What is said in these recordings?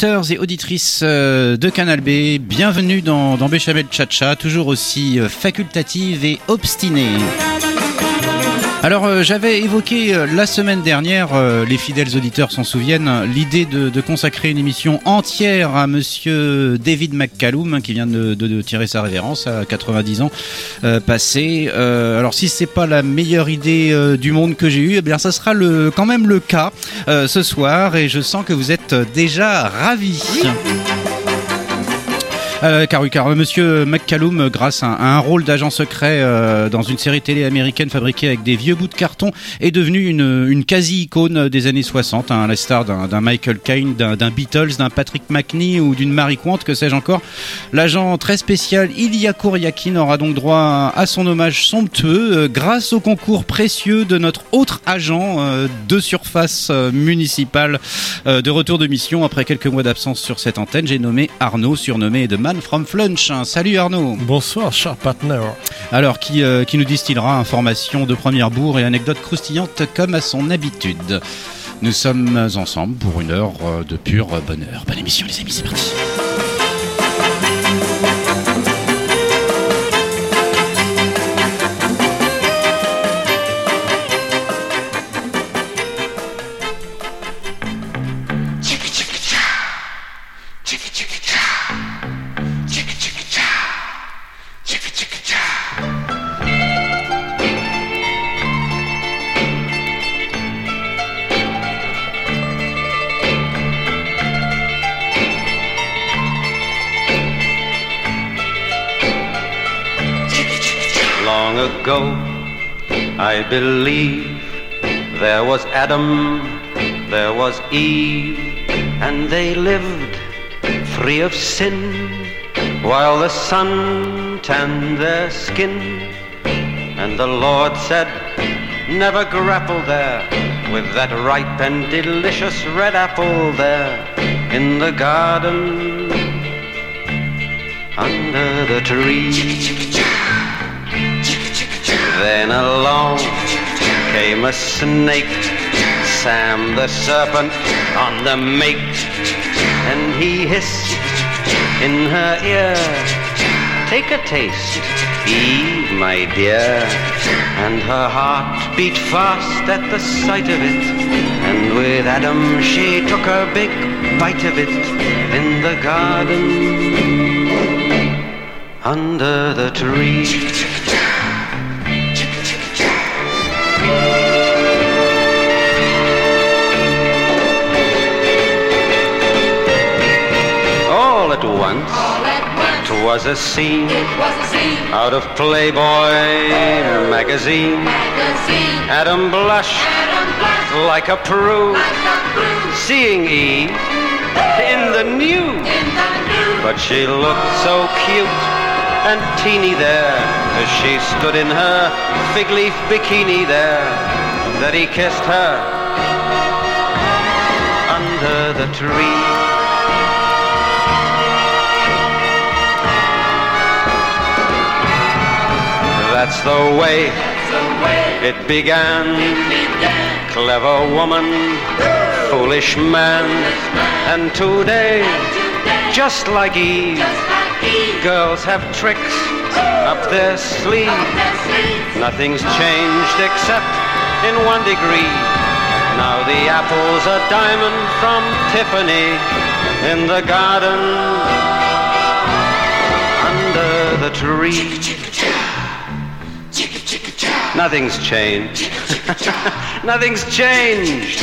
Auditeurs et auditrices euh, de Canal B, bienvenue dans, dans Béchamel Chacha, toujours aussi euh, facultative et obstinée. Alors euh, j'avais évoqué euh, la semaine dernière, euh, les fidèles auditeurs s'en souviennent, l'idée de, consacrer une émission entière à monsieur David McCallum hein, qui vient de, tirer sa révérence à 90 ans passés. Alors si c'est pas la meilleure idée du monde que j'ai eue, eh bien ça sera le, quand même le cas ce soir et je sens que vous êtes déjà ravis. Euh, car car euh, Monsieur McCallum, euh, grâce à un, rôle d'agent secret euh, dans une série télé américaine fabriquée avec des vieux bouts de carton, est devenu une, quasi-icône des années 60, hein, la star d'un Michael Caine, d'un Beatles, d'un Patrick McNee ou d'une Mary Quant, que sais-je encore. L'agent très spécial Ilya Kouriakin aura donc droit à son hommage somptueux grâce au concours précieux de notre autre agent de surface municipale de retour de mission après quelques mois d'absence sur cette antenne. J'ai nommé Arnaud, surnommé The From Flunch. Salut Arnaud. Bonsoir, cher partner. Alors, qui, euh, qui nous distillera informations de première bourre et anecdotes croustillantes comme à son habitude. Nous sommes ensemble pour une heure euh, de pur bonheur. Bonne émission les amis, c'est parti. Ago, I believe there was Adam, there was Eve, and they lived free of sin while the sun tanned their skin. And the Lord said, Never grapple there with that ripe and delicious red apple there in the garden under the tree. Then along came a snake, Sam the serpent on the make, and he hissed in her ear, Take a taste, Eve, my dear. And her heart beat fast at the sight of it, and with Adam she took a big bite of it in the garden under the tree. All at once, twas a scene out of Playboy magazine. Adam blushed like a prude, seeing Eve in the nude. But she looked so cute and teeny there as she stood in her fig leaf bikini there that he kissed her under the tree. That's the way it began. Clever woman foolish man. And today, just like Eve, girls have tricks up their sleeve. Nothing's changed except in one degree. Now the apple's a diamond from Tiffany in the garden under the tree. Nothing's changed. Nothing's changed.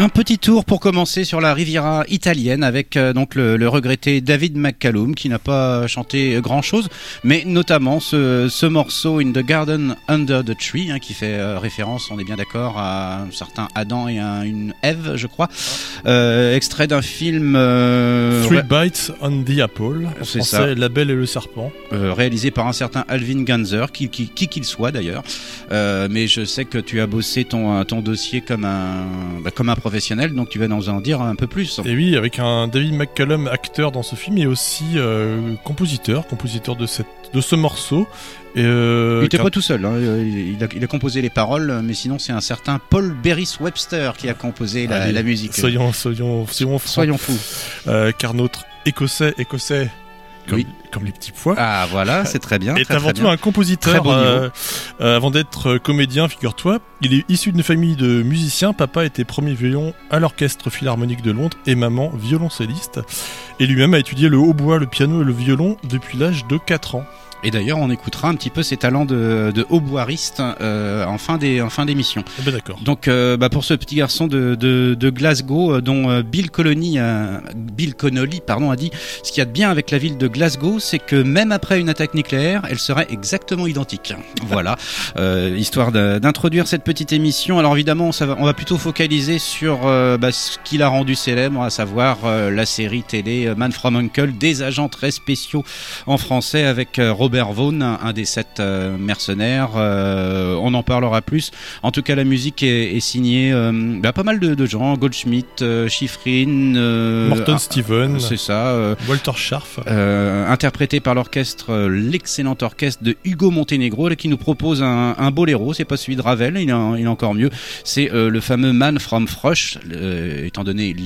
Un petit tour pour commencer sur la Riviera italienne avec euh, donc le, le regretté David McCallum qui n'a pas chanté grand chose, mais notamment ce, ce morceau In the Garden Under the Tree hein, qui fait euh, référence, on est bien d'accord, à un certain Adam et à une Ève, je crois, euh, extrait d'un film Three Bites on the Apple. C'est ça. La Belle et le Serpent. réalisé par un certain Alvin Ganzer, qui qui qui qu'il soit d'ailleurs. Mais je sais que tu as bossé ton ton dossier comme un bah, comme un professionnel, donc tu vas nous en dire un peu plus. Et oui, avec un David McCallum acteur dans ce film et aussi euh, compositeur, compositeur de, cette, de ce morceau. Et, euh, Il était qu'un- pas tout seul, hein. il, a, il a composé les paroles, mais sinon c'est un certain Paul Berris Webster qui a composé la, Allez, la musique. Soyons, soyons, soyons francs. Soyons fous. Euh, car notre écossais, écossais, comme, Oui. comme les petits pois, Ah voilà, c'est très bien. est très, avant très tout bien. un compositeur. Niveau. euh, euh, avant d'être euh, comédien, figure-toi, il est issu d'une famille de musiciens. Papa était premier violon à l'orchestre philharmonique de Londres et maman violoncelliste. Et lui-même a étudié le hautbois, le piano et le violon depuis l'âge de 4 ans. Et d'ailleurs, on écoutera un petit peu ses talents de, de hautboiriste euh, en fin des en fin d'émission. Eh ben d'accord. Donc, euh, bah, pour ce petit garçon de, de, de Glasgow, euh, dont euh, Bill Colony, Bill Connolly, pardon, a dit, ce qu'il y a de bien avec la ville de Glasgow, c'est que même après une attaque nucléaire, elle serait exactement identique. Voilà, euh, histoire d'introduire cette petite émission. Alors évidemment, ça va, on va plutôt focaliser sur bah, ce qui l'a rendu célèbre, à savoir la série télé Man from Uncle, des agents très spéciaux en français avec euh, Robert Vaughn, un des sept euh, mercenaires. Euh, on en parlera plus. En tout cas, la musique est, est signée euh, bah, pas mal de, de gens, Goldschmidt, Schifrin, Morton ah, Steven, c'est ça. euh, Walter Scharf. interprété par l'orchestre, l'excellent orchestre de Hugo Montenegro, qui nous propose un, un boléro. C'est pas celui de Ravel, il est, il est encore mieux. C'est le fameux Man from Frush, euh, étant donné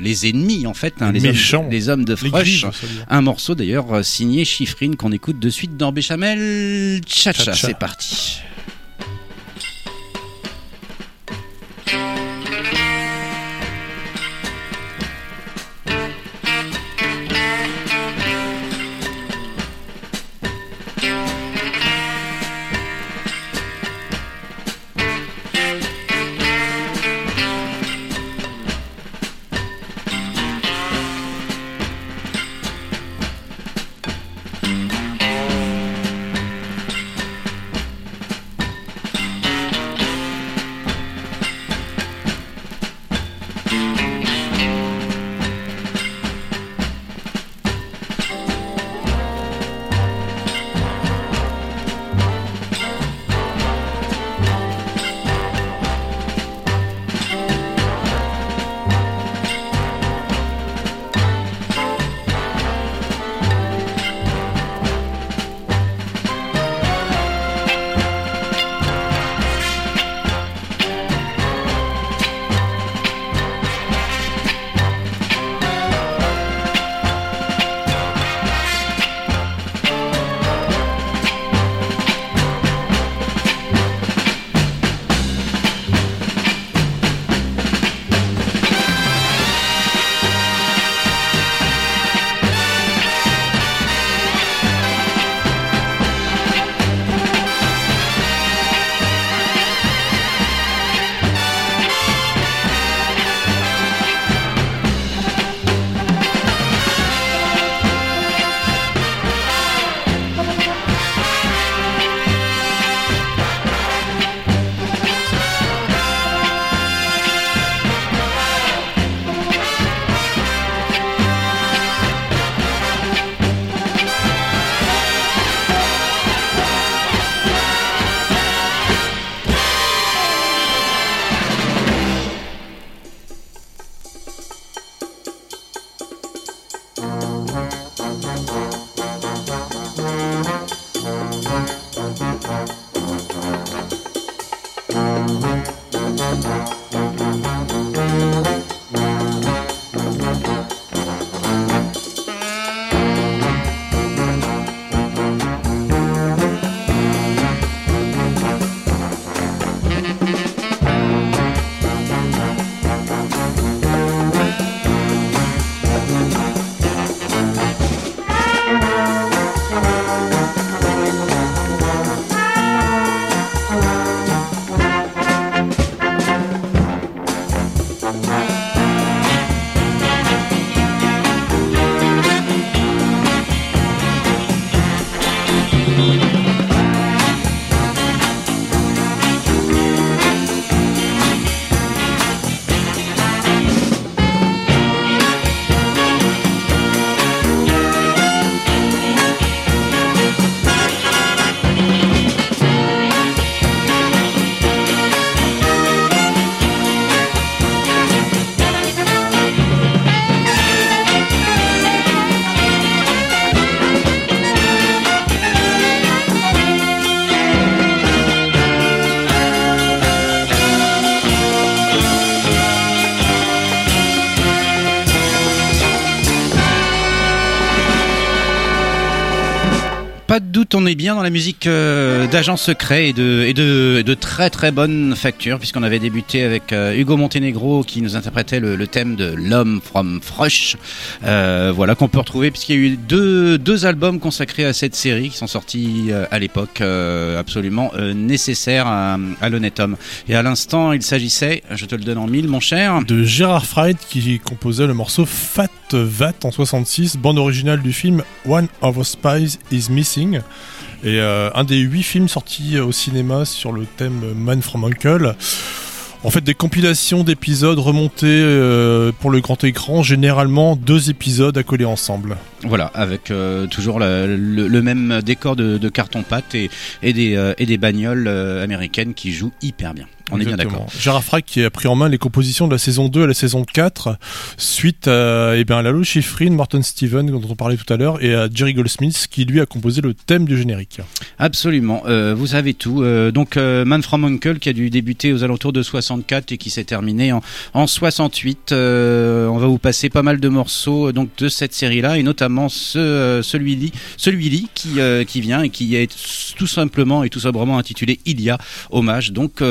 les ennemis en fait, hein, Les hommes, les hommes de dire. Un morceau d'ailleurs signé Chiffrine qu'on écoute de suite dans Béchamel. Tcha tcha, Tcha-tcha. c'est parti. On est bien dans la musique euh, d'agents secrets et de, très très bonne facture, puisqu'on avait débuté avec euh, Hugo Montenegro qui nous interprétait le, thème de L'homme from Frush. Euh, voilà, qu'on peut retrouver, puisqu'il y a eu deux, deux albums consacrés à cette série qui sont sortis à l'époque, absolument nécessaires à, à l'honnête homme. Et à l'instant, il s'agissait, je te le donne en mille, mon cher, de Gérard Fried qui composait le morceau Fat Vat en 66, bande originale du film One of Us Spies is Missing. Et euh, un des huit films sortis au cinéma sur le thème Man from Uncle. En fait, des compilations d'épisodes remontés euh, pour le grand écran, généralement deux épisodes à coller ensemble. Voilà, avec euh, toujours le, même décor de, carton-pâte et, des, et des bagnoles américaines qui jouent hyper bien. On est bien d'accord. Gérard Frack qui a pris en main les compositions de la saison 2 à la saison 4 suite à, eh bien, Lalo Schifrin, Morton Steven dont on parlait tout à l'heure et à Jerry Goldsmith qui lui a composé le thème du générique. Absolument, euh, vous savez tout. Euh, donc euh, Man from Uncle qui a dû débuter aux alentours de 64 et qui s'est terminé en, en 68. on va vous passer pas mal de morceaux donc de cette série-là et notamment ce, celui-là celui qui, qui vient et qui est tout simplement et tout sobrement intitulé Il y a hommage donc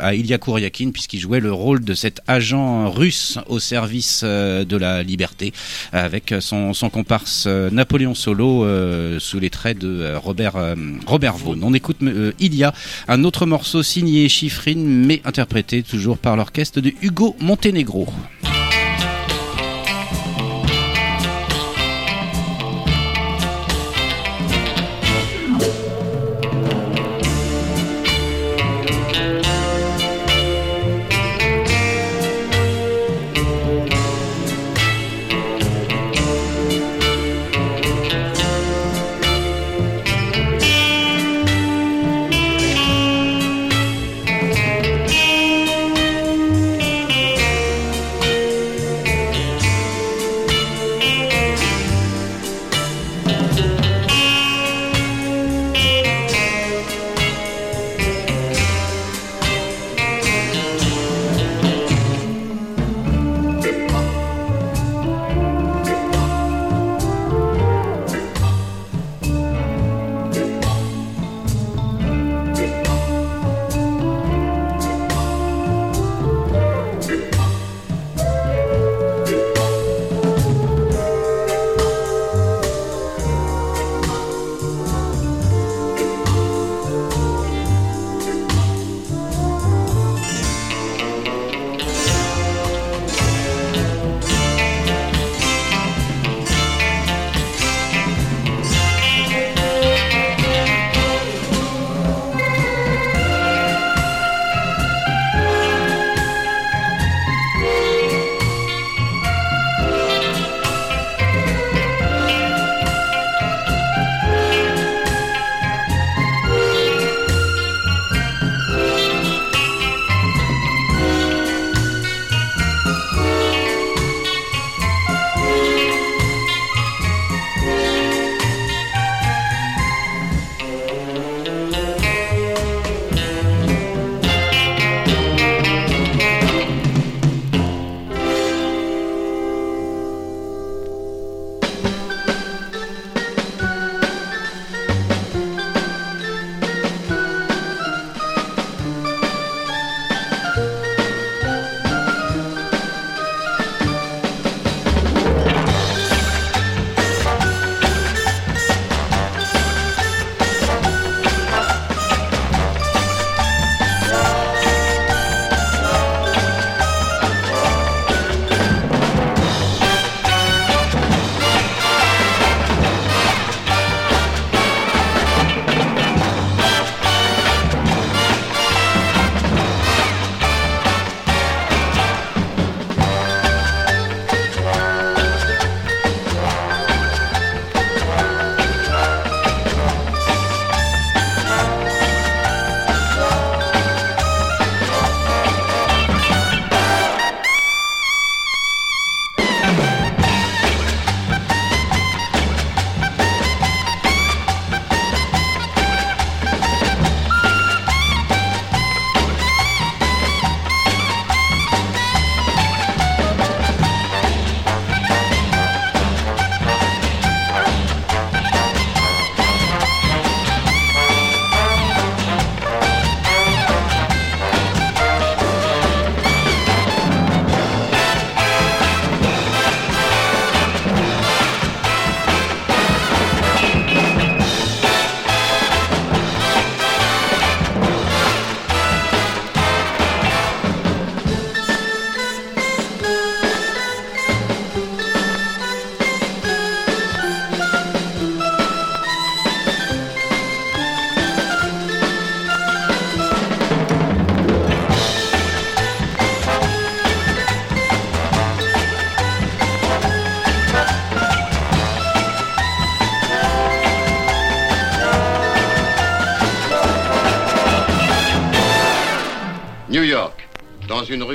à Ilya Kouriakin puisqu'il jouait le rôle de cet agent russe au service euh, de la liberté avec son, comparse euh, Napoléon Solo euh, sous les traits de Robert, Robert Vaughan. On écoute Ilya, un autre morceau signé Chiffrine mais interprété toujours par l'orchestre de Hugo Montenegro.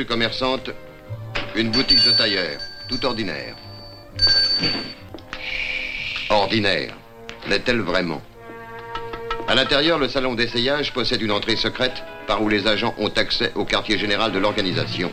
Commerçante, une boutique de tailleur, tout ordinaire. Ordinaire. L'est-elle vraiment? À l'intérieur, le salon d'essayage possède une entrée secrète par où les agents ont accès au quartier général de l'organisation.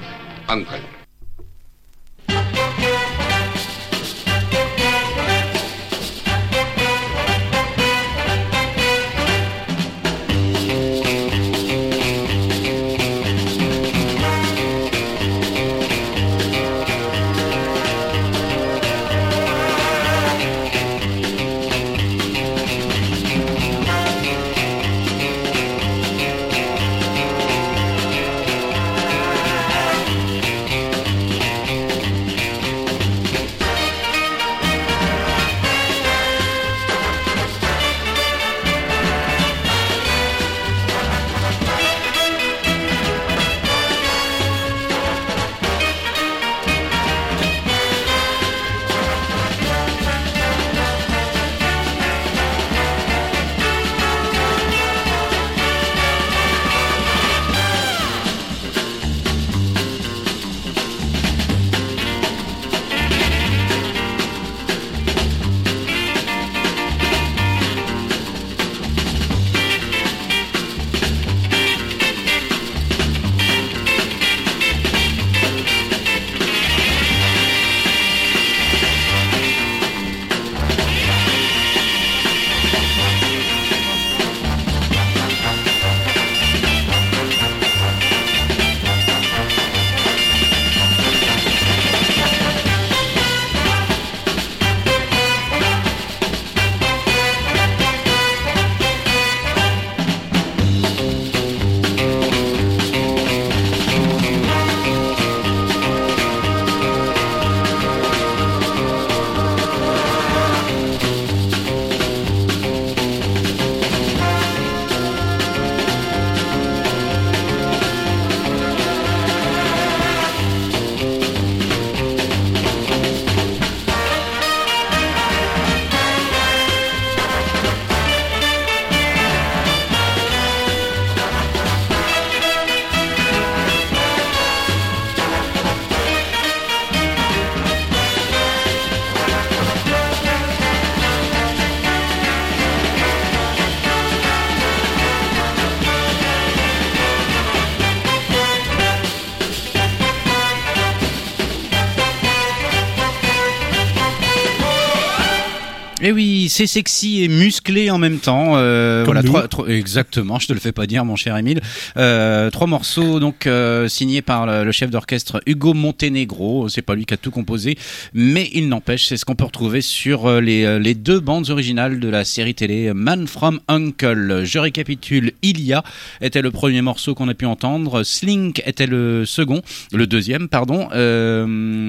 C'est sexy et musclé en même temps. Euh, voilà, nous. trois, trois- exactement. Je te le fais pas dire, mon cher Émile. Euh, trois morceaux donc euh, signés par le, chef d'orchestre Hugo Montenegro. C'est pas lui qui a tout composé, mais il n'empêche, c'est ce qu'on peut retrouver sur les, les deux bandes originales de la série télé Man from Uncle. Je récapitule. Ilia était le premier morceau qu'on a pu entendre. Slink était le second, le deuxième, pardon,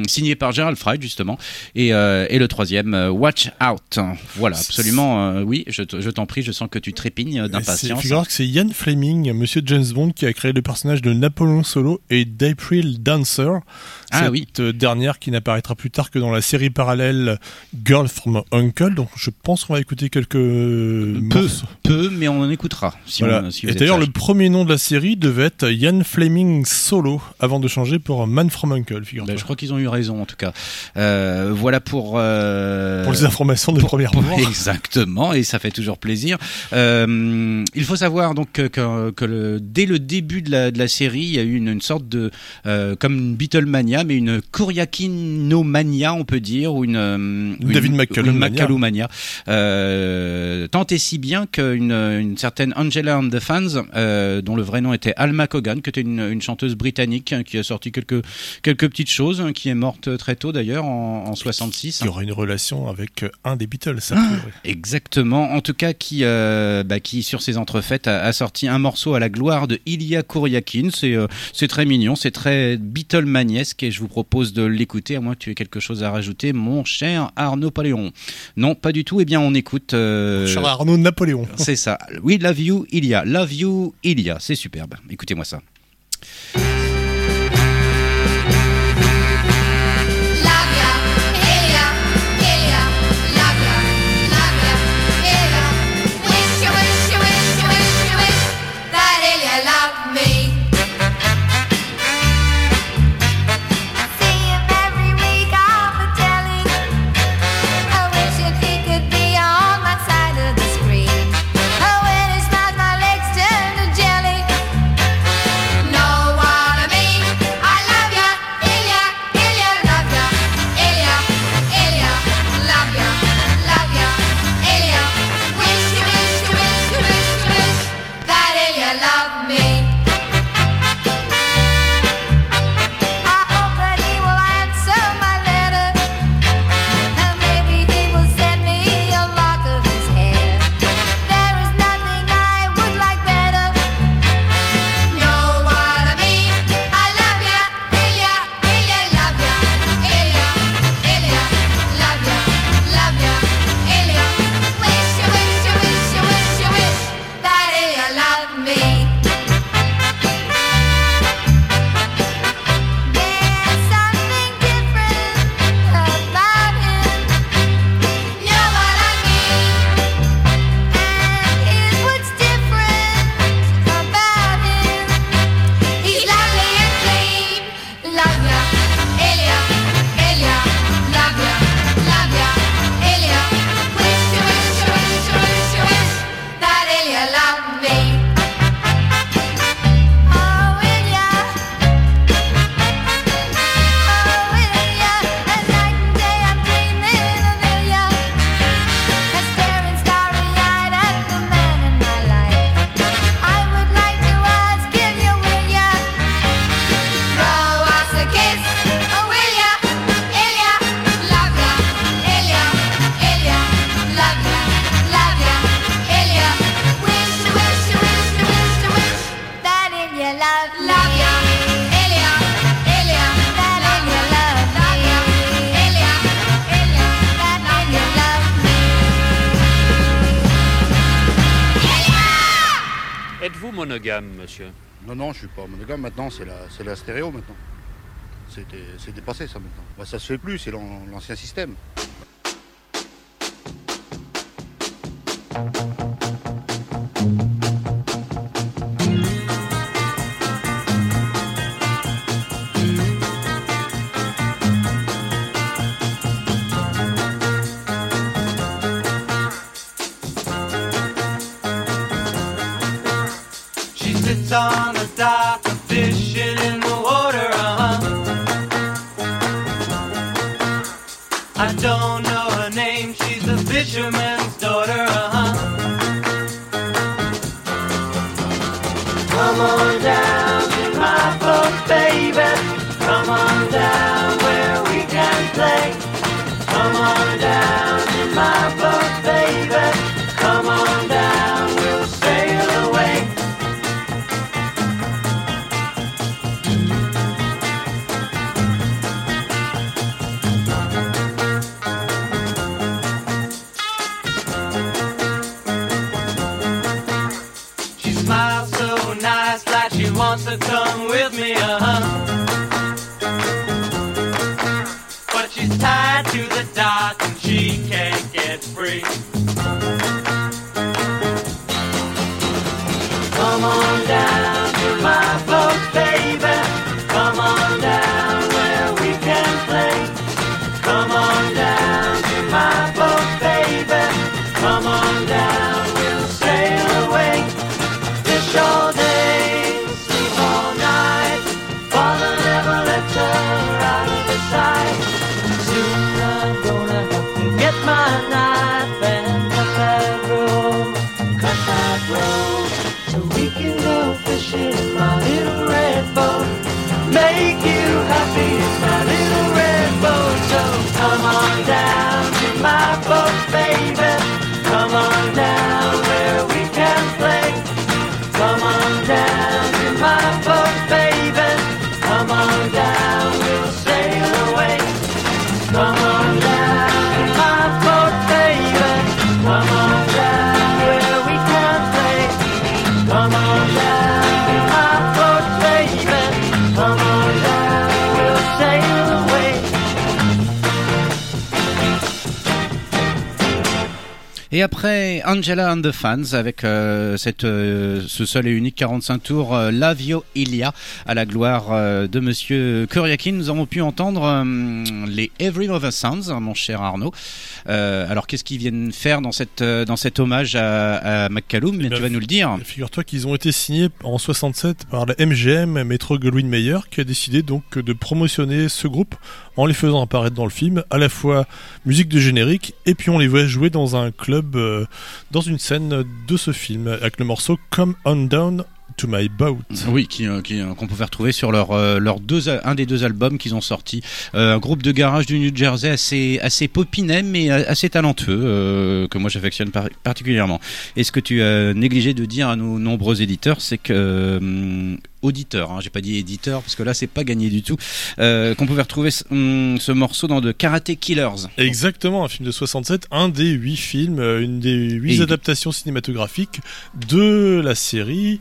signé par Gerald Fried justement. Et, et le troisième, Watch Out. Voilà, absolument. euh, oui, je, te- je t'en prie, je sens que tu trépignes C'est- d'impatience. Que c'est Ian Fleming, monsieur James Bond, qui a créé le personnage de Napoléon Solo et d'April Dancer. Ah cette oui. dernière qui n'apparaîtra plus tard que dans la série parallèle Girl from Uncle. Donc je pense qu'on va écouter quelques Peu, peu, mais on en écoutera. Si Voilà. on, si vous et d'ailleurs, le premier nom de la série devait être Ian Fleming Solo, avant de changer pour Man from Uncle, figure-toi. Ben, je crois qu'ils ont eu raison en tout cas. Euh, voilà pour euh, Pour les informations de pour- première pour-. Exactement, et ça fait toujours plaisir. Euh, il faut savoir donc que, que- que le, dès le début de la, de la série, il y a eu une, une sorte de comme une Beatlemania, mais une Kuriakinomania, on peut dire, ou une, euh, une David. McCallumania. Euh, tant et si bien qu'une une certaine Angela and the Fans, euh, dont le vrai nom était Alma Cogan, qui était une, une chanteuse britannique hein, qui a sorti quelques quelques petites choses, hein, qui est morte très tôt d'ailleurs en, en 66. Il y aura une relation avec un des Beatles, ça. Ah. Exactement. En tout cas, qui, euh, bah, qui sur ses entrefaites a, a sorti un morceau à la gloire de Ilya Kuryakin. C'est, c'est très mignon, c'est très Beatlemaniesque et je vous propose de l'écouter. À moins que tu aies quelque chose à rajouter, mon cher Arnaud Paléon. Non, pas du tout. Eh bien, on écoute. euh, Charles Arnaud Napoléon. c'est ça. Oui, Love You, Ilya. Love You, Ilya. C'est superbe. Écoutez-moi ça. Monsieur Non, non, je suis pas monogame. Maintenant, c'est la, la stéréo maintenant. C'est dépassé ça maintenant. Bah, ça se fait plus, c'est l'an- l'ancien système. Et après Angela and the Fans avec euh, cette, euh, ce seul et unique 45 tours euh, Lavio Ilia à la gloire euh, de Monsieur Kuriakin, nous avons pu entendre euh, les Every Mother Sounds, hein, mon cher Arnaud. Euh, alors qu'est-ce qu'ils viennent faire dans cette euh, dans cet hommage à, à McCallum Mais ben, tu vas nous le dire. Figure-toi qu'ils ont été signés en 67 par la MGM Metro Goldwyn Mayer qui a décidé donc de promotionner ce groupe en les faisant apparaître dans le film, à la fois musique de générique et puis on les voit jouer dans un club, euh, dans une scène de ce film avec le morceau Come On Down to My Boat. Oui, qui, euh, qui, euh, qu'on peut retrouver sur leur, euh, leur deux, un des deux albums qu'ils ont sortis. Euh, un groupe de garage du New Jersey assez, assez popinet, mais assez talentueux, euh, que moi j'affectionne par- particulièrement. Et ce que tu as négligé de dire à nos nombreux éditeurs, c'est que euh, auditeurs, hein, j'ai pas dit éditeur parce que là c'est pas gagné du tout, euh, qu'on pouvait retrouver ce, hum, ce morceau dans de Karate Killers. Exactement, un film de 67, un des huit films, une des huit adaptations cinématographiques de la série.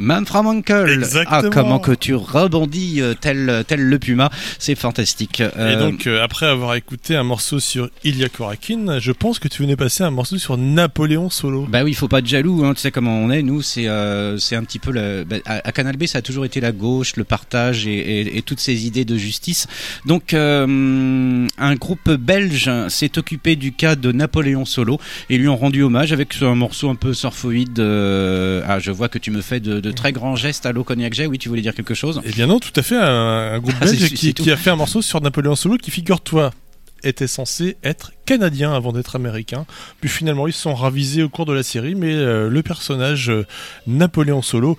Man from Uncle. Exactement. Ah, comment que tu rebondis euh, tel, tel le puma, c'est fantastique. Et Euh, donc, euh, après avoir écouté un morceau sur Ilya Korakin, je pense que tu venais passer un morceau sur Napoléon Solo. Bah oui, il faut pas être jaloux, hein, tu sais comment on est. Nous, c'est c'est un petit peu le, bah, à, à Canal B, ça a toujours été la gauche, le partage et, et- et toutes ces idées de justice. Donc, un groupe belge s'est occupé du cas de Napoléon Solo et lui ont rendu hommage avec un morceau un peu surfoïde. ah, je vois que tu me fais de, de très grands gestes à l'eau cognac. Oui, tu voulais dire quelque chose? Eh bien non, tout à fait, un, un groupe Ah, belge qui a fait un morceau sur Napoléon Solo qui, figure-toi, était censé être canadien avant d'être américain. Puis finalement, ils se sont ravisés au cours de la série, mais euh, le personnage euh, Napoléon Solo,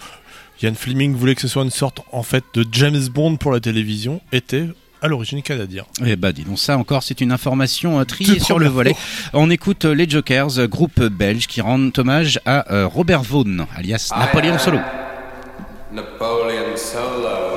Ian Fleming voulait que ce soit une sorte en fait de James Bond pour la télévision, était à l'origine canadien. Eh bah dis donc ça encore c'est une information euh, triée sur le volet. fois. On écoute euh, les Jokers, euh, groupe belge qui rendent hommage à euh, Robert Vaughan, alias Napoléon Solo. Napoleon Solo.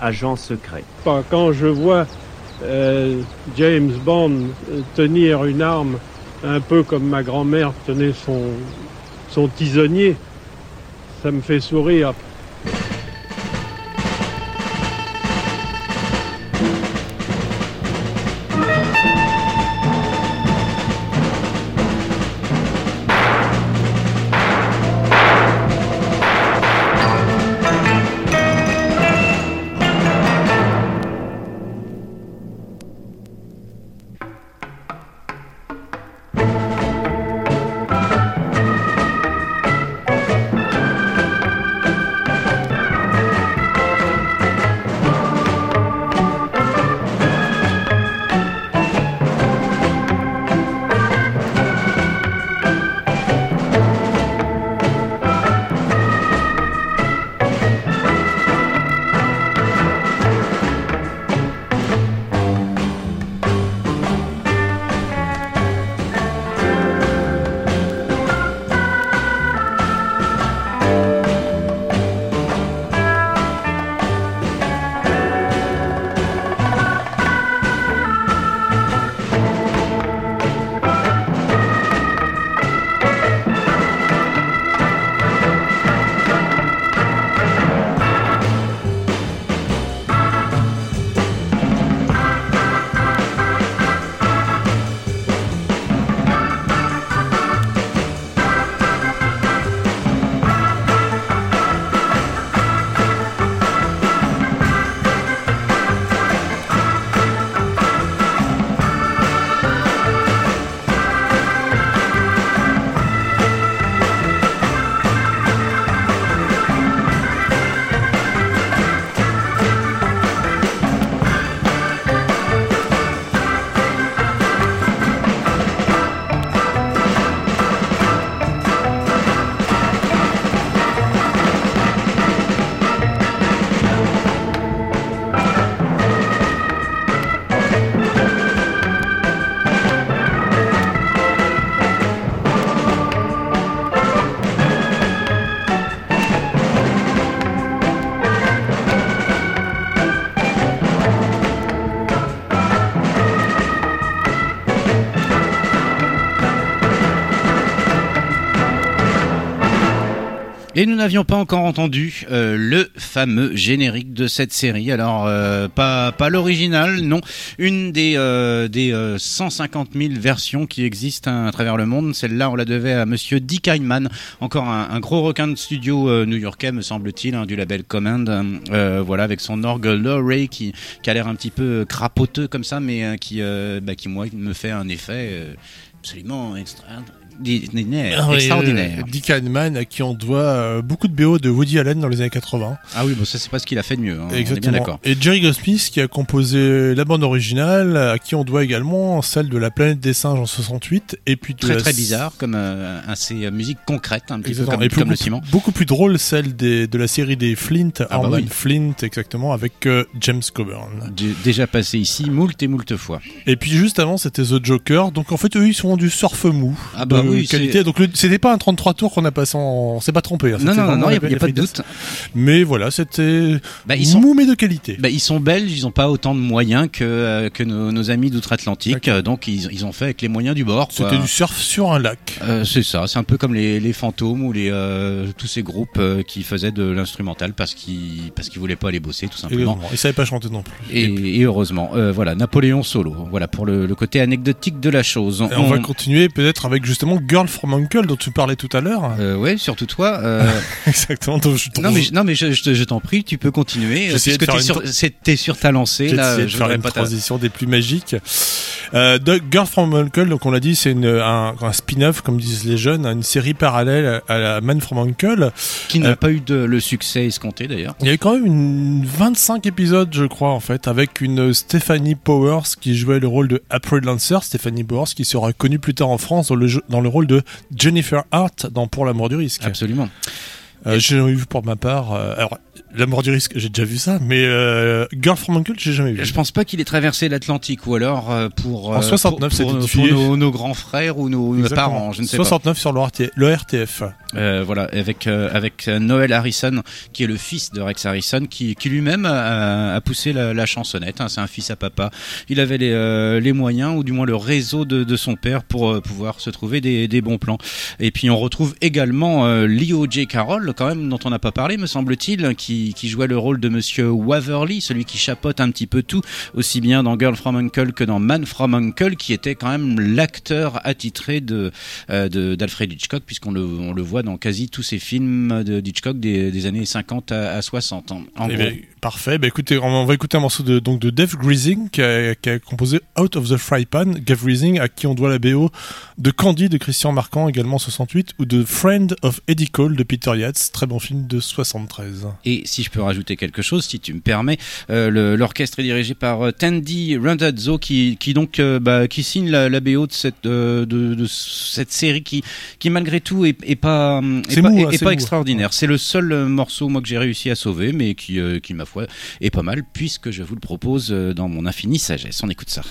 Agent secret. Quand je vois euh, James Bond euh, tenir une arme un peu comme ma grand-mère tenait son, son tisonnier, ça me fait sourire. Et nous n'avions pas encore entendu euh, le fameux générique de cette série. Alors, euh, pas, l'original, non. Une des, euh, des euh, 150 000 versions qui existent à travers le monde. Celle-là, on la devait à monsieur Dick Heinemann, encore un, gros requin de studio new-yorkais, me semble-t-il, hein, du label Command. Voilà, avec son orgue Low-Ray qui, a l'air un petit peu crapoteux comme ça, mais qui, bah, qui, moi, me fait un effet absolument extraordinaire. Ah extraordinaire. euh, Dick à qui on doit euh, beaucoup de BO de Woody Allen dans les années 80. Ah oui, bon, ça c'est pas ce qu'il a fait de mieux. hein, on est bien Exactement. Et Jerry Goldsmith qui a composé la bande originale, à qui on doit également celle de La planète des singes en 68, et puis de Très la- très bizarre, comme euh, assez euh, musique concrète, un petit peu Exactement. comme, et comme beaucoup, le ciment. beaucoup plus drôle celle des, de la série des Flint, bah Harmon oui. Flint exactement, avec euh, James Coburn. Dé- Déjà passé ici moult et moult fois. Et puis juste avant c'était The Joker, donc en fait eux ils sont du surf mou Ah bah de oui, qualité. Donc c'était pas un 33 tours qu'on a passé en, on s'est pas trompé. hein. Non, non, non, vraiment non, y a- pas de doute. Mais voilà, c'était Bah, ils sont- mou mais de qualité. Bah, ils sont belges, ils n'ont pas autant de moyens que, euh, que nos, nos amis d'outre-Atlantique, euh, donc ils, ils ont fait avec les moyens du bord. C'était du surf sur un lac. Euh, c'est ça, c'est un peu comme les, les fantômes ou les euh, tous ces groupes euh, qui faisaient de l'instrumental parce qu'ils parce qu'ils voulaient pas aller bosser tout simplement. Ils savaient pas chanter non plus. Et, et heureusement, Euh, voilà Napoléon solo. Voilà pour le, le côté anecdotique de la chose. Et on va continuer peut-être avec justement Girl from Uncle dont tu parlais tout à l'heure. Euh, ouais, surtout toi. euh, Exactement. dont je- non mais je- je- non mais je, je te- je t'en prie, tu peux continuer. euh, de Puisque faire t'es une sur, t'es sur ta lancée là. de Je faire une pas transition des plus magiques. Euh, de- Girl from Uncle, donc on l'a dit, c'est un, un spin-off, comme disent les jeunes, une série parallèle à la Man from Uncle. qui n'a Euh, pas eu de, le succès escompté d'ailleurs. Il y a eu quand même une 25 épisodes, je crois, en fait, avec une Stephanie Powers qui jouait le rôle de April Lancer. Stephanie Powers qui sera connue plus tard en France dans le, jeu- dans le rôle de Jennifer Hart dans Pour l'amour du risque. Absolument. Euh, j'ai jamais vu pour ma part. euh, alors, La mort du risque, j'ai déjà vu ça, mais euh, Girl from Uncle, j'ai jamais vu. Je pense pas qu'il ait traversé l'Atlantique ou alors euh, pour En euh, 69, pour, pour, nos- pour nos, nos grands frères ou nos, parents, je ne sais 69 sur le, RT le RTF. pas. Voilà, avec avec Noel Harrison, qui est le fils de Rex Harrison, qui, qui lui-même a, a poussé la, la chansonnette. hein, c'est un fils à papa. Il avait les, les moyens ou du moins le réseau de, de son père pour pouvoir se trouver des, des bons plans. Et puis on retrouve également Leo J. Carroll, quand même dont on n'a pas parlé, me semble-t-il, qui, qui jouait le rôle de Monsieur Waverly, celui qui chapote un petit peu tout, aussi bien dans Girl from Uncle que dans Man from Uncle, qui était quand même l'acteur attitré de euh, d'Alfred Hitchcock, puisqu'on le, on le voit dans quasi tous ses films de Hitchcock des, des années 50 à, à 60. En, en Eh gros. Parfait. Bah, écoutez, on, va écouter un morceau de, donc, de Dave Grising qui a, qui a composé Out of the Fry Pan. Dave Grising, à qui on doit la BO de Candy de Christian Marquand, également 68, ou de Friend of Eddie Cole de Peter Yates, très bon film de 73. Et si je peux rajouter quelque chose, si tu me permets, euh, l'orchestre est dirigé par euh, Tandy Randazzo qui, qui donc euh, bah, qui signe la, la BO de cette de, de cette série qui qui malgré tout est, est pas est C'est pas, mou, est- hein, est pas mou. extraordinaire. C'est le seul morceau moi que j'ai réussi à sauver, mais qui qui ma foi est pas mal puisque je vous le propose euh, dans mon infinie sagesse. On écoute ça.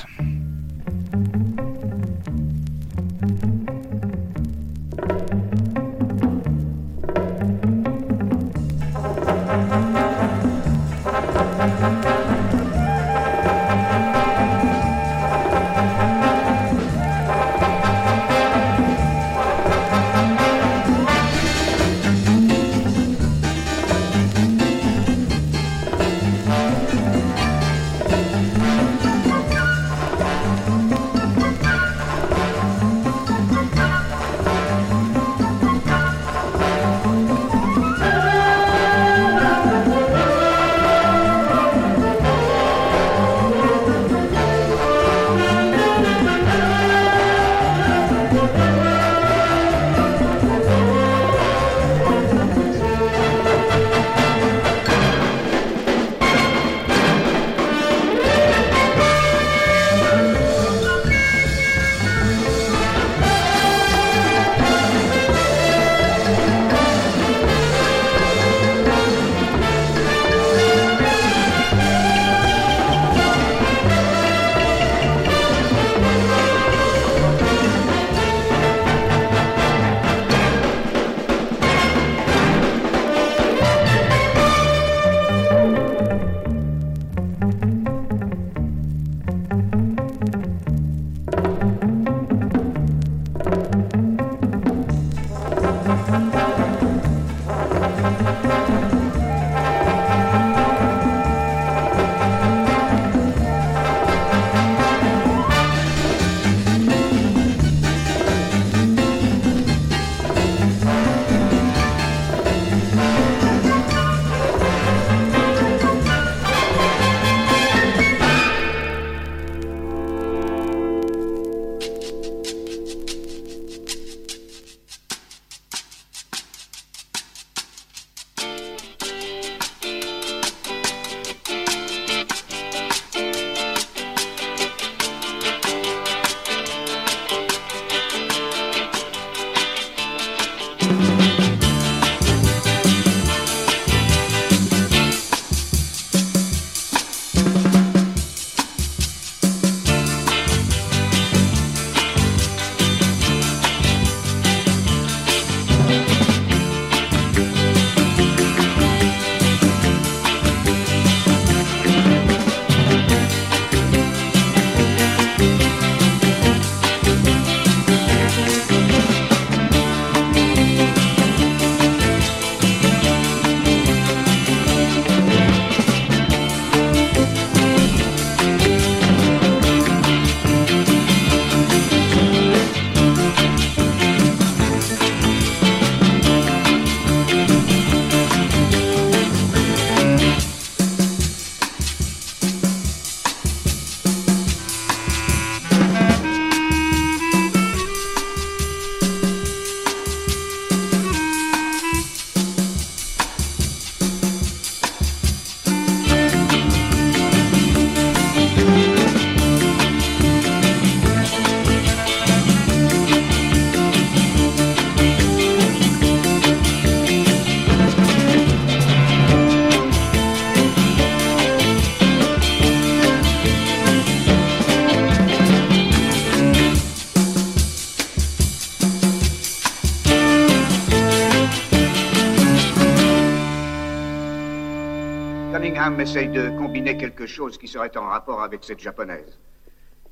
Chose qui serait en rapport avec cette japonaise.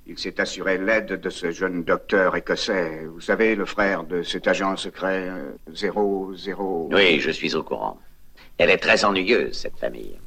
Il s'est assuré l'aide de ce jeune docteur écossais. Vous savez, le frère de cet agent secret euh, 00... Oui, je suis au courant. Elle est très ennuyeuse, cette famille.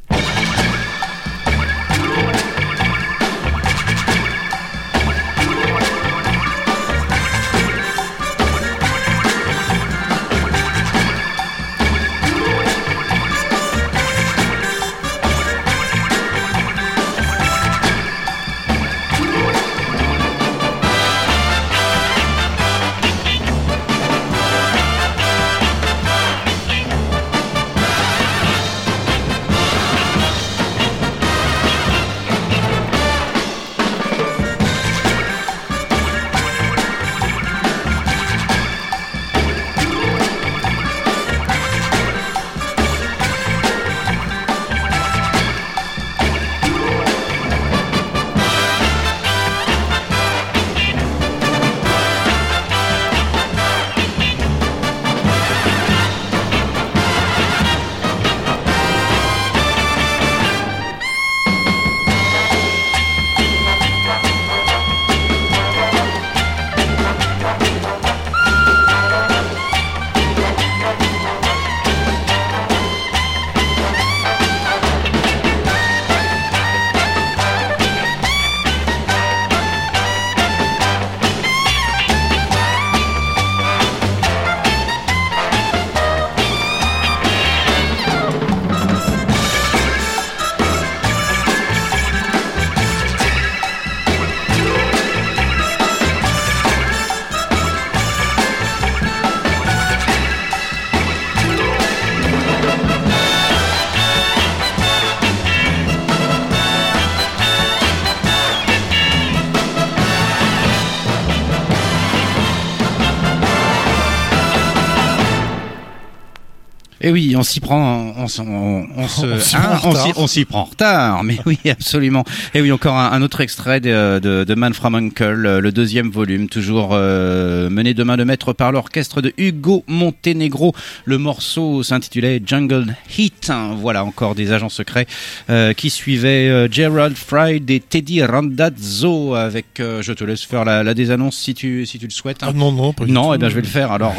On s'y prend, on, on, on se, On s'y hein, prend en on retard. s'y prend en retard. Mais oui, absolument. Et oui, encore un, un autre extrait de, de, de Man from Uncle, euh, le deuxième volume, toujours euh, mené de main de maître par l'orchestre de Hugo Montenegro. Le morceau s'intitulait Jungle Heat. Hein, Voilà, encore des agents secrets euh, qui suivaient euh, Gerald Fried et Teddy Randazzo. Avec, je te laisse faire la, la désannonce si tu si tu le souhaites. hein. Ah non, non, pas du Non, tout. eh bien je vais le faire. Alors,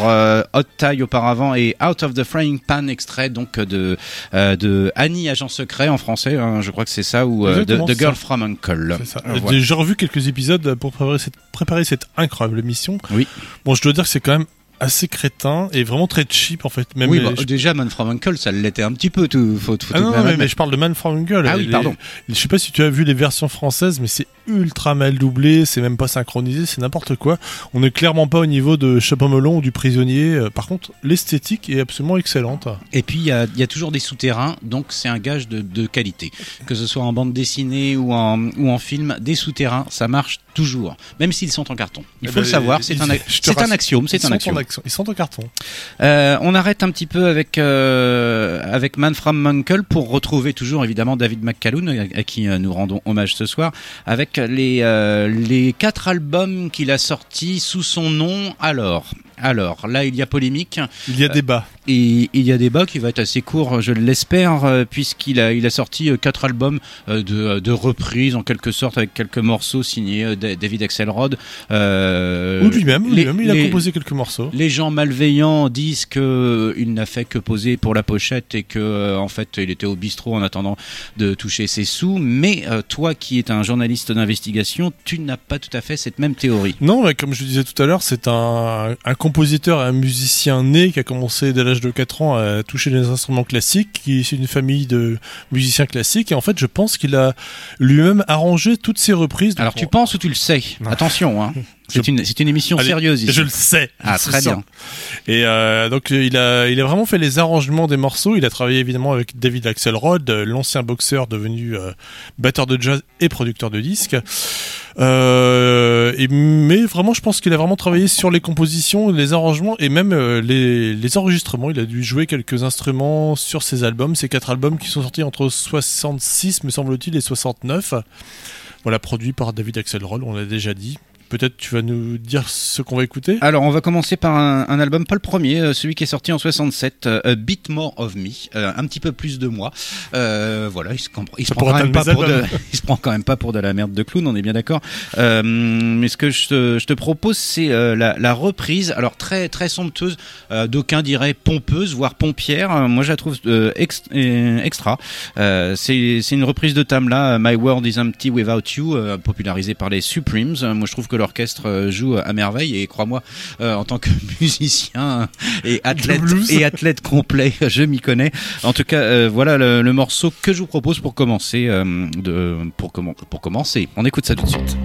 Hot Tie auparavant et Out of the Frying Pan, extrait donc de de Annie agent secret en français. hein, je crois que c'est ça ou euh, The c'est Girl from Uncle. Euh, J'ai voilà. déjà revu quelques épisodes pour préparer cette, préparer cette incroyable émission. Oui. Bon, je dois dire que c'est quand même assez crétin et vraiment très cheap en fait. Même oui, les- bah, déjà Man from Uncle, ça l'était un petit peu. Tout, faut, faut Ah tout non, même mais, je parle de Man from Uncle. Ah oui, Les- pardon. Je sais pas si tu as vu les versions françaises, mais c'est ultra mal doublé, c'est même pas synchronisé, c'est n'importe quoi. On n'est clairement pas au niveau de Chapeau melon ou du prisonnier. Euh, Par contre, l'esthétique est absolument excellente. Et puis il y a, il y a toujours des souterrains, donc c'est un gage de, de qualité. Que ce soit en bande dessinée ou en, ou en film, des souterrains, ça marche toujours, même s'ils sont en carton. Il Eh faut ben, le savoir, c'est un, axiome, c'est un axiome. Ils sont en carton. Euh, on arrête un petit peu avec euh, avec pour retrouver toujours évidemment David McCallum à, à qui euh, nous rendons hommage ce soir avec les euh, les quatre albums qu'il a sortis sous son nom. Alors alors là il y a polémique. Il y a débat. Et il y a débat qui va être assez court, je l'espère, euh, puisqu'il a, il a sorti euh, quatre albums euh, de, de reprises en quelque sorte avec quelques morceaux signés euh, Da- David Axelrod. Euh, Ou lui-même, lui-même, il a les- composé quelques morceaux. les gens malveillants disent que euh, il n'a fait que poser pour la pochette et que euh, en fait il était au bistrot en attendant de toucher ses sous. Mais euh, toi, qui es un journaliste d'investigation, tu n'as pas tout à fait cette même théorie. Non, mais comme je disais tout à l'heure, c'est un, un compositeur et un musicien né qui a commencé dès l'âge de 4 ans à toucher les instruments classiques, qui est issu d'une famille de musiciens classiques. Et en fait, je pense qu'il a lui-même arrangé toutes ses reprises. Alors tu penses ou tu le sais? Attention, hein. c'est une c'est une émission Allez, sérieuse. Ici. Je le sais. Ah très sens. bien. Et euh, donc il a il a vraiment fait les arrangements des morceaux. Il a travaillé évidemment avec David Axelrod, l'ancien boxeur devenu euh, batteur de jazz et producteur de disques. Euh, et, mais vraiment, je pense qu'il a vraiment travaillé sur les compositions, les arrangements et même euh, les, les enregistrements. Il a dû jouer quelques instruments sur ses albums, ces quatre albums qui sont sortis entre 66, me semble-t-il, et 69. Voilà, produit par David Axelrod, on l'a déjà dit. Peut-être tu vas nous dire ce qu'on va écouter Alors, on va commencer par un, un album, pas le premier, euh, celui qui est sorti en 67, euh, A Bit More of Me, euh, un petit peu plus de moi. Euh, voilà, il se, il se prend quand même pas pour de mes de, albums. il se prend quand même pas pour de la merde de clown, on est bien d'accord. Euh, mais ce que je te, je te propose, c'est la, la reprise, alors très très somptueuse, d'aucuns diraient pompeuse, voire pompière. Moi, je la trouve ex- extra. C'est une reprise de Tamla, My World is Empty Without You, popularisée par les Supremes. Moi, je trouve que l'orchestre euh, joue à merveille et crois-moi, euh, en tant que musicien et athlète et athlète complet, je m'y connais. En tout cas, euh, voilà le, le morceau que je vous propose pour commencer. euh, de, pour, pour commencer, on écoute ça tout de suite.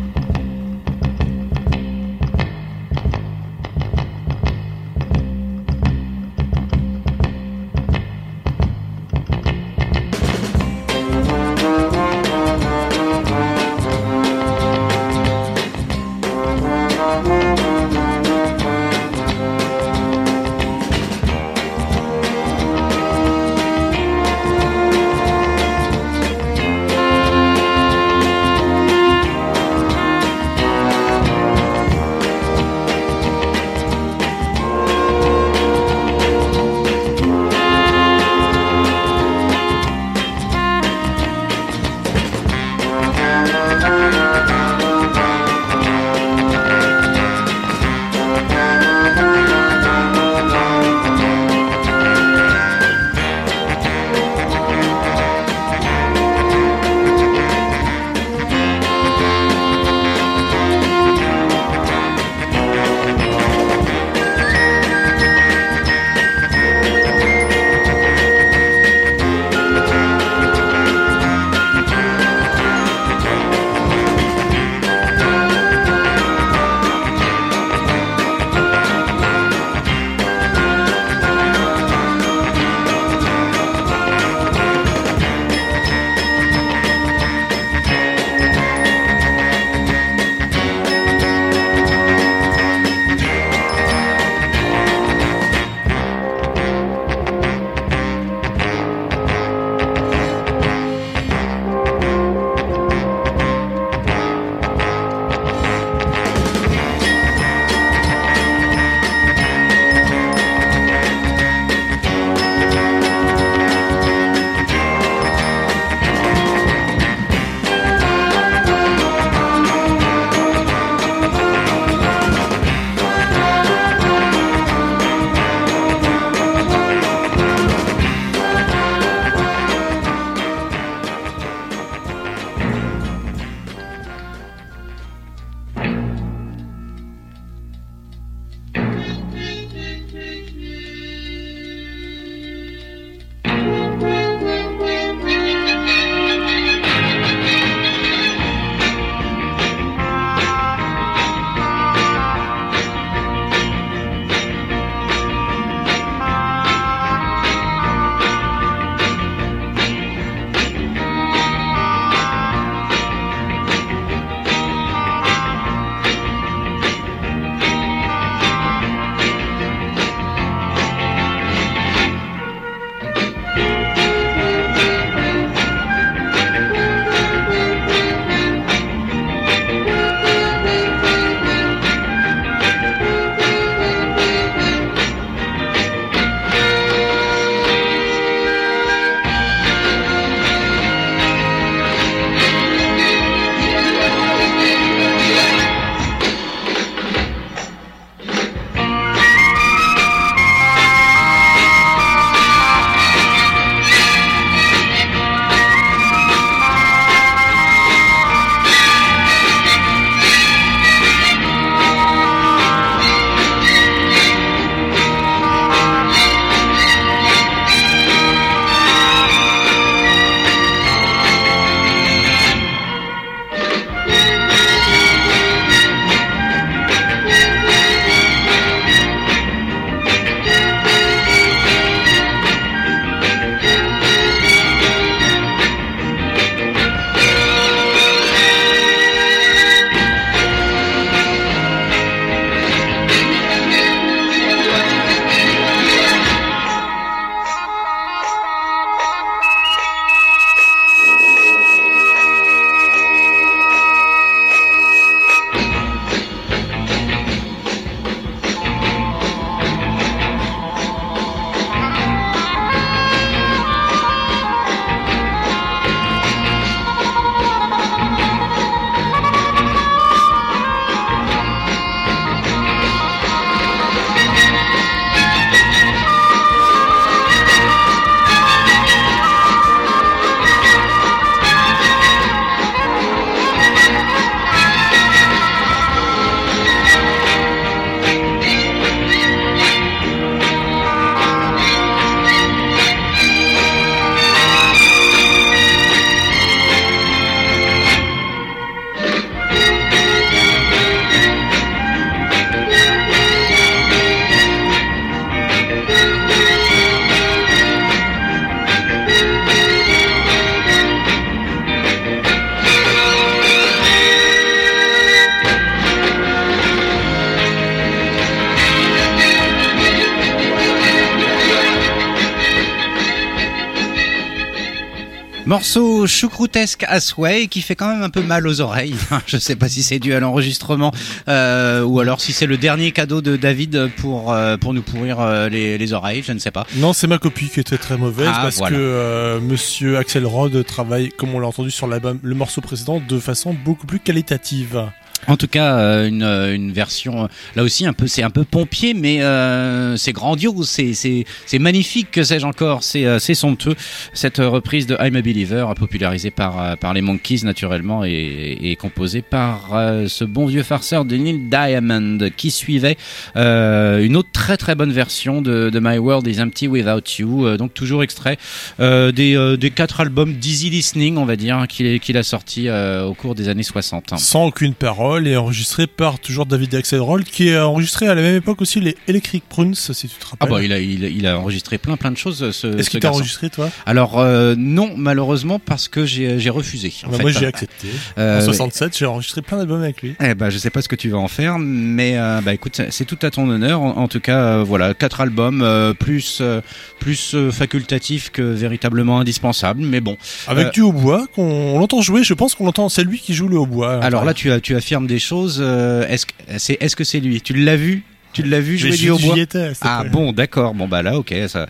Morceau choucroutesque à souhait qui fait quand même un peu mal aux oreilles. Je sais pas si c'est dû à l'enregistrement euh, ou alors si c'est le dernier cadeau de David pour euh, pour nous pourrir euh, les, les oreilles. Je ne sais pas. Non, c'est ma copie qui était très mauvaise Ah, parce voilà. que Monsieur Axel Rod travaille, comme on l'a entendu sur l'album, le morceau précédent, de façon beaucoup plus qualitative. En tout cas, euh, une, euh, une version euh, là aussi un peu c'est un peu pompier, mais euh, c'est grandiose, c'est c'est c'est magnifique, que sais-je encore, c'est c'est somptueux cette reprise de I'm a Believer, popularisée par par les Monkeys naturellement et, et composée par euh, ce bon vieux farceur de Neil Diamond qui suivait euh, une autre très très bonne version de, de My World is Empty Without You, donc toujours extrait des des quatre albums d'easy listening, on va dire, hein, qu'il qu'il a sorti au cours des années 60. Sans aucune parole et enregistré par toujours David Axelrod qui a enregistré à la même époque aussi les Electric Prunes, si tu te Ah rappelles. bah il a, il, a- il a enregistré plein plein de choses. Ce, Est-ce ce qu'il t'a enregistré toi? Alors euh, non malheureusement parce que j'ai j'ai refusé. en Bah, fait. Moi j'ai accepté. Euh, en 67, j'ai enregistré plein d'albums avec lui. Eh ben, je sais pas ce que tu vas en faire, mais euh, bah écoute, c'est tout à ton honneur. En, en tout cas, euh, voilà, quatre albums, euh, plus euh, plus euh, facultatif que véritablement indispensable. Mais bon, Avec Euh, du hautbois, qu'on on l'entend jouer, je pense qu'on l'entend, c'est lui qui joue le hautbois. alors là, tu as- tu des choses. euh, est-ce que c'est est-ce que c'est lui? Tu l'as vu? Tu l'as vu jouer du hautbois Ah bon, d'accord. Bon bah là, ok, ça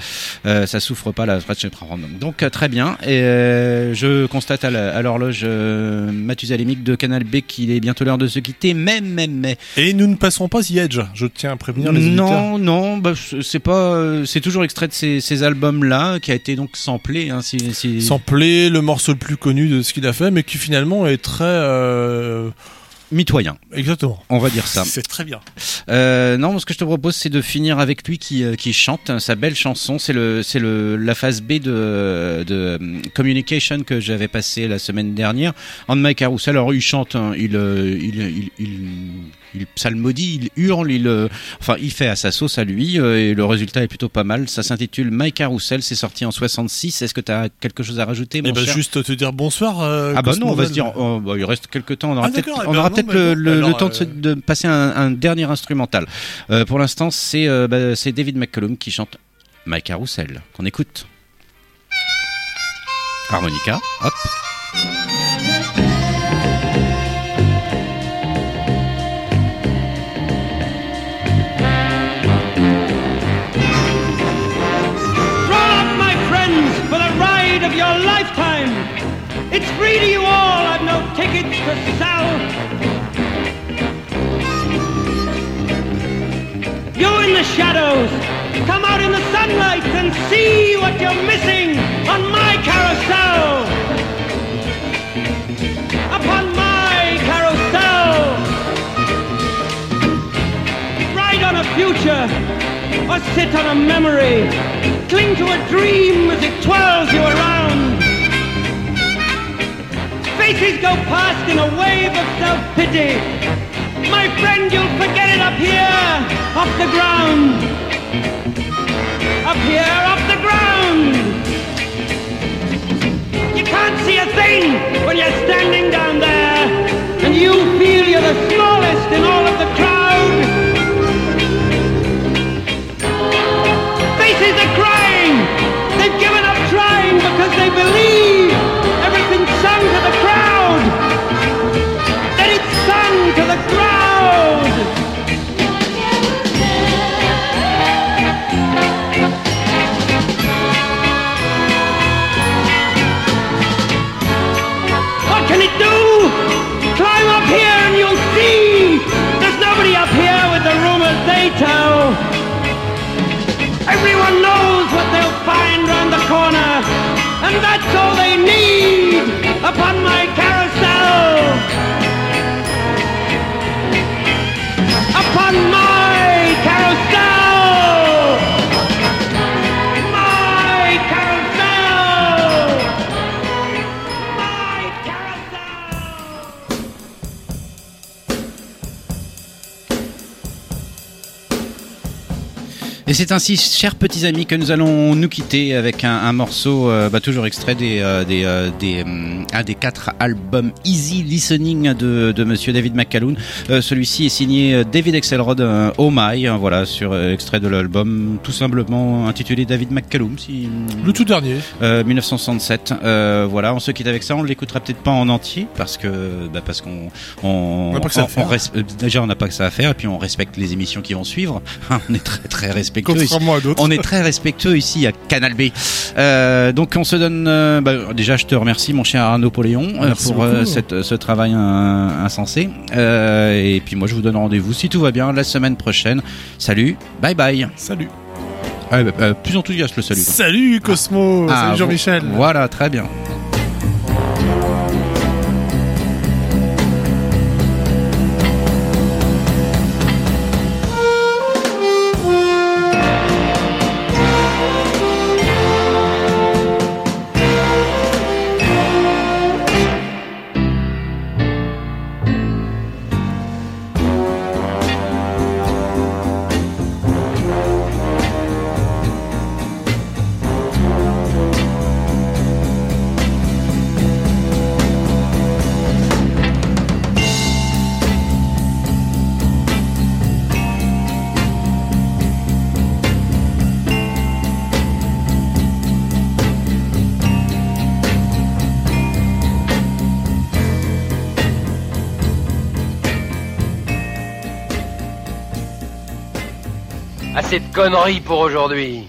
euh, ça souffre pas la. Donc euh, très bien. Et euh, je constate à l'horloge euh, Mathusalémique de Canal B qu'il est bientôt l'heure de se quitter. Mais mais mais. Et nous ne passerons pas The Edge, je tiens à prévenir les auditeurs. Non, non, bah, c'est pas, c'est toujours extrait de ces, ces albums-là qui a été donc samplé. Hein, si, si- Samplé, le morceau le plus connu de ce qu'il a fait, mais qui finalement est très... mitoyen. Exactement. On va dire ça. C'est très bien. Euh, non, ce que je te propose, c'est de finir avec lui qui, euh, qui chante sa belle chanson. C'est le, c'est le, la phase B de, de euh, Communication que j'avais passé la semaine dernière. On My Carousel. Alors, il chante, hein, il, il, il, il, il psalmodie, il hurle, il, euh, enfin, il fait à sa sauce à lui, euh, et le résultat est plutôt pas mal. Ça s'intitule My Carousel. C'est sorti en 66. Est-ce que tu as quelque chose à rajouter, mon bah cher juste te dire bonsoir. euh, ah bah non, on va se dire, oh, bah, il reste quelques temps, on aura Ah, peut-être eh ben le, temps de, se- euh, de passer un, un dernier instrumental. Euh, pour l'instant, c'est bah, c'est David McCollum qui chante My Carousel, qu'on écoute. Harmonica, hop. It's free to you all, I've no tickets to sell. You're in the shadows, come out in the sunlight and see what you're missing on my carousel. Upon my carousel. Ride on a future or sit on a memory. Cling to a dream as it twirls you around. Faces go past in a wave of self-pity. My friend, you'll forget it up here, off the ground. Up here, off the ground. You can't see a thing when you're standing down there, and you feel you're the smallest in all upon my carousel. Et c'est ainsi, chers petits amis, que nous allons nous quitter avec un, un morceau, euh, bah, toujours extrait des, euh, des, euh, des, un des quatre albums Easy Listening de, de Monsieur David McCallum. Euh, Celui-ci est signé David Axelrod, Oh My, hein, voilà, sur extrait de l'album, tout simplement intitulé David McCallum, si Le tout dernier. euh, 1967. Euh, voilà, on se quitte avec ça. On l'écoutera peut-être pas en entier parce que bah, parce qu'on on, On on- on res- déjà on n'a pas que ça à faire et puis on respecte les émissions qui vont suivre. on est très très respectueux. À. On est très respectueux ici à Canal B. Euh, donc on se donne. euh, bah, déjà, je te remercie, mon cher Arnaud Poléon, euh, pour cette, ce travail insensé. Et puis moi, je vous donne rendez-vous si tout va bien la semaine prochaine. Salut, bye bye. Salut. Ah, bah, euh, plus enthousiaste le salut. Salut Cosmo. Ah, Salut Jean-Michel. vo- Voilà, très bien. Conneries pour aujourd'hui.